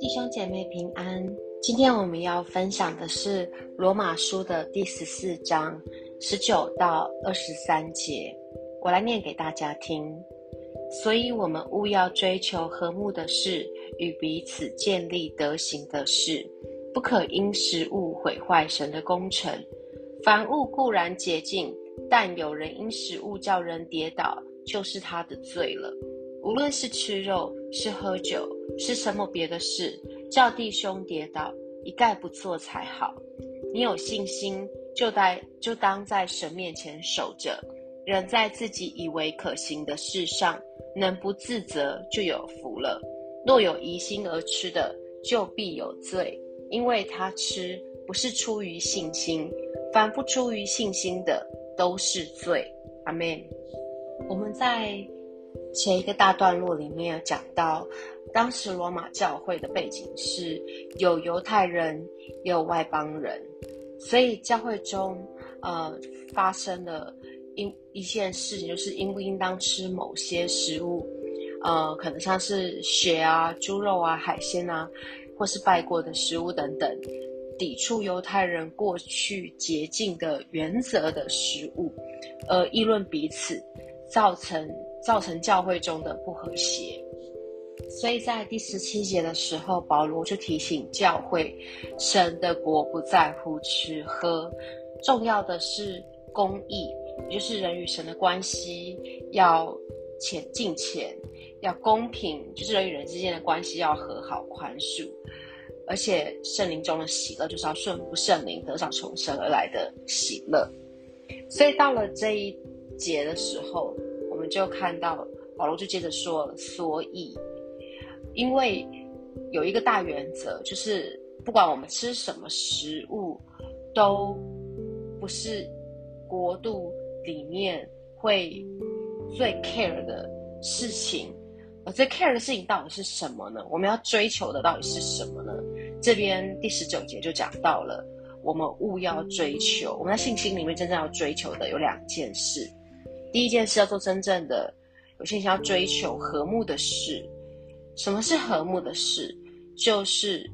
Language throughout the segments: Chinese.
弟兄姐妹平安，今天我们要分享的是罗马书的第十四章十九到二十三节，我来念给大家听。所以，我们务要追求和睦的事，与彼此建立德行的事，不可因食物毁坏神的工程。凡物固然洁净，但有人因食物叫人跌倒，就是他的罪了。无论是吃肉，是喝酒，是什么别的事，叫弟兄跌倒，一概不做才好。你有信心，就在就当在神面前守着，人在自己以为可行的事上。能不自责就有福了。若有疑心而吃的，就必有罪，因为他吃不是出于信心，凡不出于信心的都是罪。阿门。我们在前一个大段落里面有讲到，当时罗马教会的背景是有犹太人，也有外邦人，所以教会中呃发生了。一一件事情，就是应不应当吃某些食物，呃，可能像是血啊、猪肉啊、海鲜啊，或是拜过的食物等等，抵触犹太人过去洁净的原则的食物，而议论彼此，造成造成教会中的不和谐。所以在第十七节的时候，保罗就提醒教会，神的国不在乎吃喝，重要的是公义。就是人与神的关系要前进前，要公平，就是人与人之间的关系要和好宽恕，而且圣灵中的喜乐就是要顺服圣灵，得上从神而来的喜乐。所以到了这一节的时候，我们就看到保罗就接着说了：所以，因为有一个大原则，就是不管我们吃什么食物，都不是国度。里面会最 care 的事情，而最 care 的事情到底是什么呢？我们要追求的到底是什么呢？这边第十九节就讲到了，我们务要追求，我们在信心里面真正要追求的有两件事。第一件事要做真正的，有些人要追求和睦的事。什么是和睦的事？就是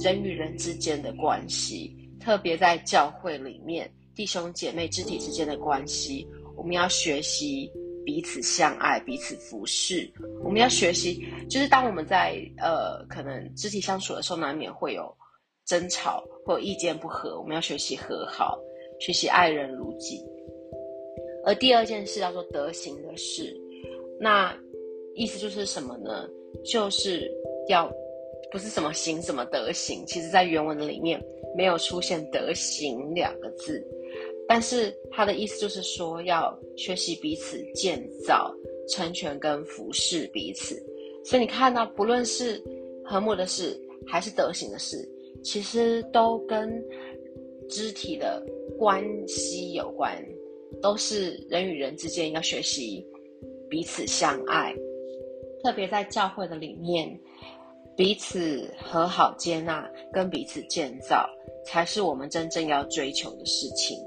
人与人之间的关系，特别在教会里面。弟兄姐妹肢体之间的关系，我们要学习彼此相爱、彼此服侍。我们要学习，就是当我们在呃可能肢体相处的时候，难免会有争吵或意见不合，我们要学习和好，学习爱人如己。而第二件事叫做德行的事，那意思就是什么呢？就是要不是什么行什么德行，其实在原文的里面没有出现德行两个字。但是他的意思就是说，要学习彼此建造、成全跟服侍彼此。所以你看到，不论是和睦的事，还是德行的事，其实都跟肢体的关系有关，都是人与人之间要学习彼此相爱。特别在教会的里面，彼此和好、接纳跟彼此建造，才是我们真正要追求的事情。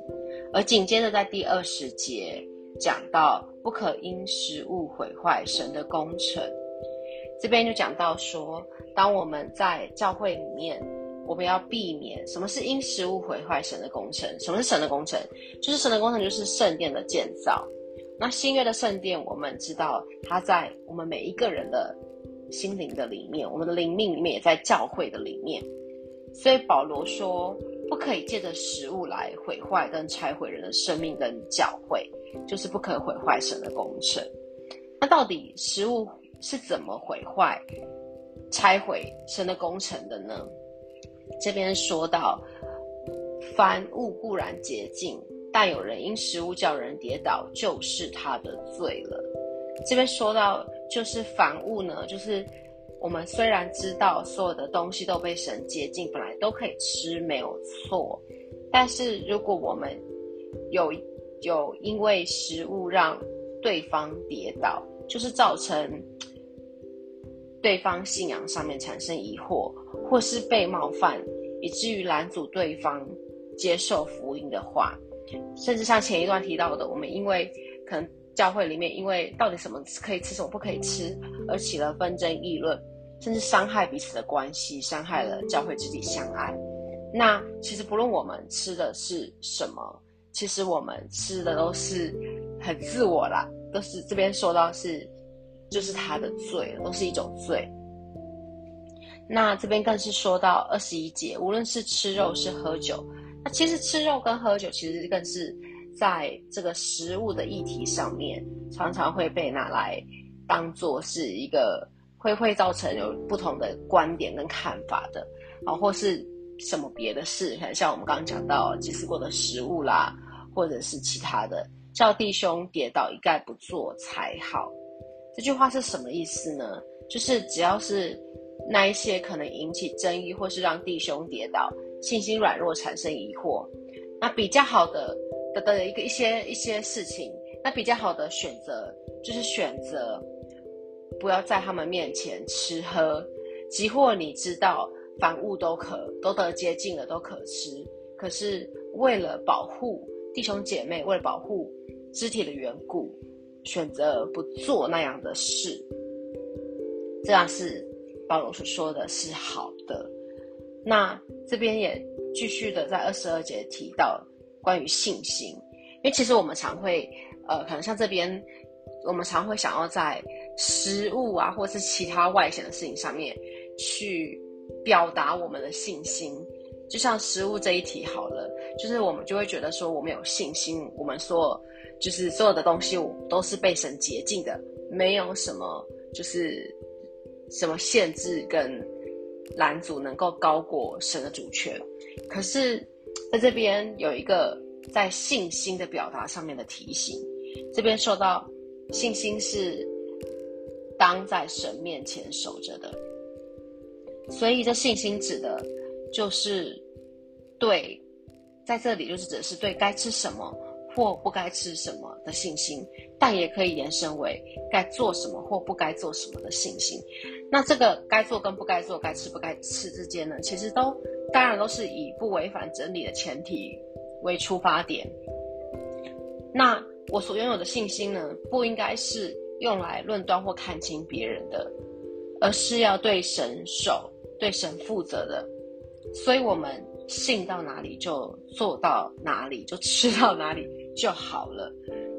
而紧接着在第二十节讲到不可因食物毁坏神的工程，这边就讲到说，当我们在教会里面，我们要避免什么是因食物毁坏神的工程？什么是神的工程？就是神的工程就是圣殿的建造。那新约的圣殿，我们知道它在我们每一个人的心灵的里面，我们的灵命里面也在教会的里面。所以保罗说。不可以借着食物来毁坏跟拆毁人的生命跟教会，就是不可毁坏神的工程。那到底食物是怎么毁坏、拆毁神的工程的呢？这边说到，凡物固然洁净，但有人因食物叫人跌倒，就是他的罪了。这边说到，就是凡物呢，就是。我们虽然知道所有的东西都被神洁净，本来都可以吃，没有错。但是如果我们有有因为食物让对方跌倒，就是造成对方信仰上面产生疑惑，或是被冒犯，以至于拦阻对方接受福音的话，甚至像前一段提到的，我们因为可能。教会里面，因为到底什么可以吃，什么不可以吃，而起了纷争议论，甚至伤害彼此的关系，伤害了教会肢体相爱。那其实不论我们吃的是什么，其实我们吃的都是很自我啦，都是这边说到是，就是他的罪，都是一种罪。那这边更是说到二十一节，无论是吃肉是喝酒，那其实吃肉跟喝酒其实更是在这个食物的议题上面，常常会被拿来当做是一个会会造成有不同的观点跟看法的啊，或是什么别的事，像我们刚刚讲到祭祀过的食物啦，或者是其他的，叫弟兄跌倒一概不做才好。这句话是什么意思呢？就是只要是。那一些可能引起争议，或是让弟兄跌倒、信心软弱、产生疑惑，那比较好的的的一个一些一些事情，那比较好的选择就是选择不要在他们面前吃喝，即或你知道凡物都可都得接近了都可吃，可是为了保护弟兄姐妹，为了保护肢体的缘故，选择不做那样的事，这样是。保罗所说的是好的，那这边也继续的在二十二节提到关于信心，因为其实我们常会，呃，可能像这边，我们常会想要在食物啊，或是其他外显的事情上面去表达我们的信心，就像食物这一题好了，就是我们就会觉得说我们有信心，我们说就是所有的东西我都是被神洁净的，没有什么就是。什么限制跟拦阻能够高过神的主权？可是在这边有一个在信心的表达上面的提醒，这边说到信心是当在神面前守着的，所以这信心指的就是对，在这里就是指的是对该吃什么。或不该吃什么的信心，但也可以延伸为该做什么或不该做什么的信心。那这个该做跟不该做、该吃不该吃之间呢，其实都当然都是以不违反真理的前提为出发点。那我所拥有的信心呢，不应该是用来论断或看清别人的，而是要对神守、对神负责的。所以，我们。信到哪里就做到哪里，就吃到哪里就好了。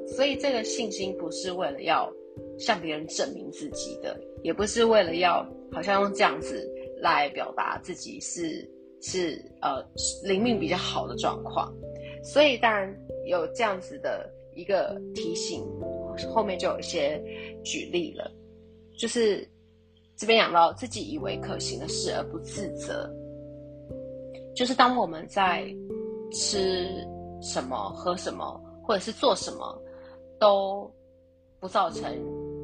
所以这个信心不是为了要向别人证明自己的，也不是为了要好像用这样子来表达自己是是呃灵命比较好的状况。所以当然有这样子的一个提醒，后面就有一些举例了，就是这边讲到自己以为可行的事而不自责。就是当我们在吃什么、喝什么，或者是做什么，都不造成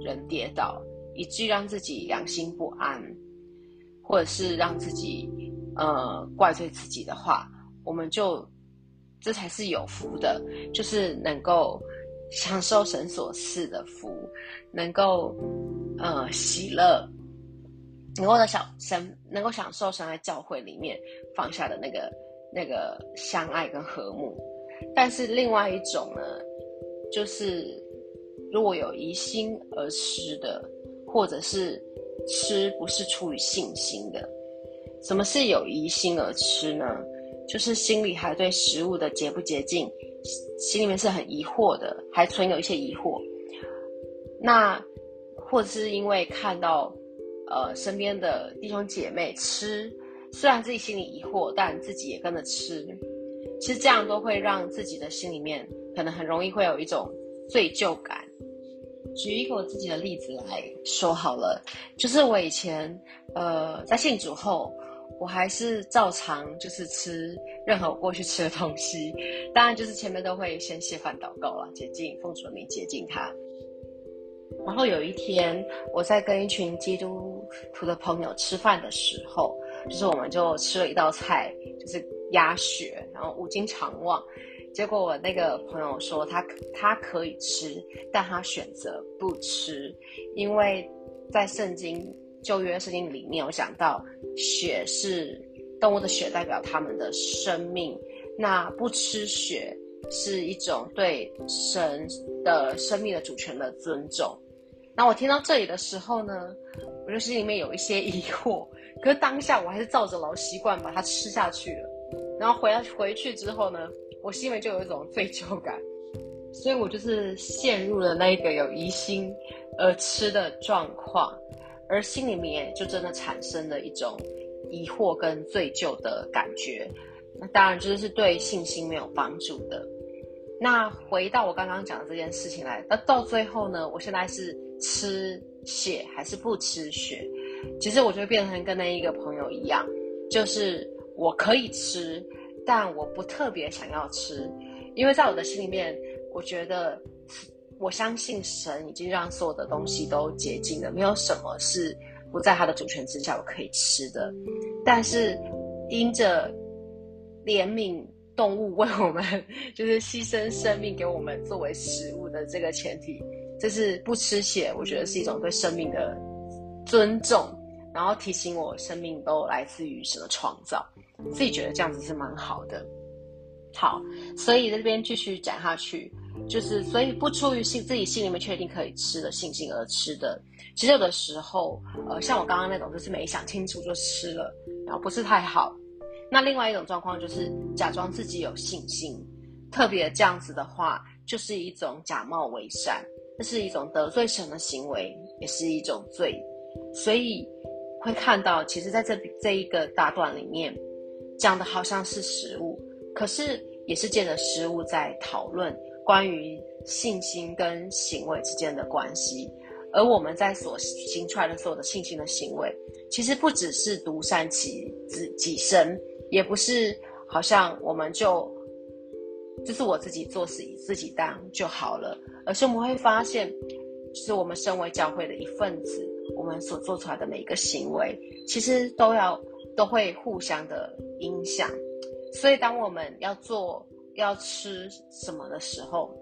人跌倒，以至于让自己良心不安，或者是让自己呃怪罪自己的话，我们就这才是有福的，就是能够享受神所赐的福，能够呃喜乐。能够的享神能够享受神在教会里面放下的那个那个相爱跟和睦，但是另外一种呢，就是如果有疑心而吃的，或者是吃不是出于信心的，什么是有疑心而吃呢？就是心里还对食物的洁不洁净，心里面是很疑惑的，还存有一些疑惑。那或者是因为看到。呃，身边的弟兄姐妹吃，虽然自己心里疑惑，但自己也跟着吃。其实这样都会让自己的心里面可能很容易会有一种罪疚感。举一个我自己的例子来说好了，就是我以前呃在信主后，我还是照常就是吃任何我过去吃的东西，当然就是前面都会先谢饭祷告了，洁净奉主的名洁净它。然后有一天，我在跟一群基督徒的朋友吃饭的时候，就是我们就吃了一道菜，就是鸭血，然后五斤长旺。结果我那个朋友说他他可以吃，但他选择不吃，因为在圣经旧约圣经里面有讲到，血是动物的血代表他们的生命，那不吃血是一种对神的生命的主权的尊重。那我听到这里的时候呢，我就心里面有一些疑惑，可是当下我还是照着老习惯把它吃下去了。然后回来回去之后呢，我心里面就有一种罪疚感，所以我就是陷入了那一个有疑心而吃的状况，而心里面就真的产生了一种疑惑跟罪疚的感觉。那当然就是对信心没有帮助的。那回到我刚刚讲的这件事情来，那到最后呢，我现在是吃血还是不吃血？其实我就会变成跟那一个朋友一样，就是我可以吃，但我不特别想要吃，因为在我的心里面，我觉得我相信神已经让所有的东西都洁净了，没有什么是不在他的主权之下我可以吃的。但是因着怜悯。动物为我们就是牺牲生命给我们作为食物的这个前提，这是不吃血，我觉得是一种对生命的尊重，然后提醒我生命都来自于神的创造，自己觉得这样子是蛮好的。好，所以这边继续讲下去，就是所以不出于心自己心里面确定可以吃的信心而吃的，其实有的时候，呃，像我刚刚那种就是没想清楚就吃了，然后不是太好。那另外一种状况就是假装自己有信心，特别这样子的话，就是一种假冒伪善，这是一种得罪神的行为，也是一种罪。所以会看到，其实在这这一个大段里面讲的好像是食物，可是也是借着食物在讨论关于信心跟行为之间的关系。而我们在所行出来的所有的信心的行为，其实不只是独善其自己身。也不是好像我们就就是我自己做事以自己当就好了，而是我们会发现，是我们身为教会的一份子，我们所做出来的每一个行为，其实都要都会互相的影响。所以，当我们要做要吃什么的时候，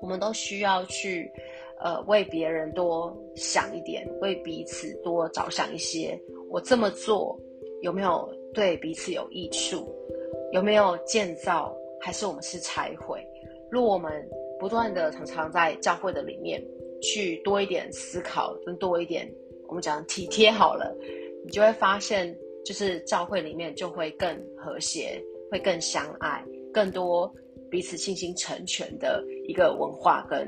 我们都需要去呃为别人多想一点，为彼此多着想一些。我这么做有没有？对彼此有益处，有没有建造，还是我们是拆毁？若我们不断的常常在教会的里面去多一点思考，跟多一点我们讲体贴好了，你就会发现，就是教会里面就会更和谐，会更相爱，更多彼此信心成全的一个文化跟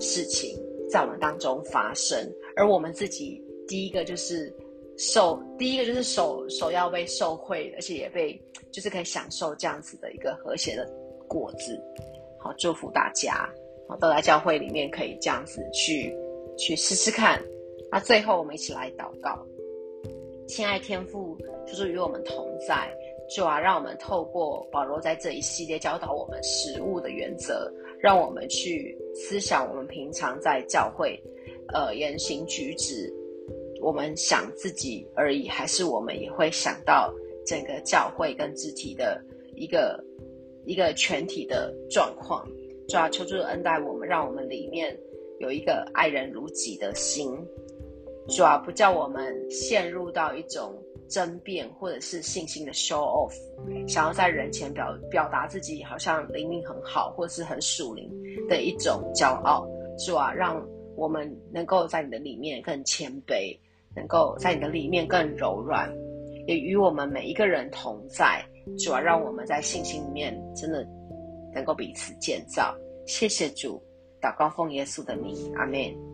事情在我们当中发生。而我们自己第一个就是。受第一个就是手手要被受惠，而且也被就是可以享受这样子的一个和谐的果子。好，祝福大家，好都来教会里面可以这样子去去试试看。那最后我们一起来祷告，亲爱天父，就是与我们同在，主啊，让我们透过保罗在这一系列教导我们食物的原则，让我们去思想我们平常在教会呃言行举止。我们想自己而已，还是我们也会想到整个教会跟肢体的一个一个全体的状况？主要求助恩待我们，让我们里面有一个爱人如己的心。主要不叫我们陷入到一种争辩或者是信心的 show off，想要在人前表表达自己好像灵命很好，或是很属灵的一种骄傲。主啊，让我们能够在你的里面更谦卑。能够在你的里面更柔软，也与我们每一个人同在，主要让我们在信心里面真的能够彼此建造。谢谢主，祷告奉耶稣的名，阿门。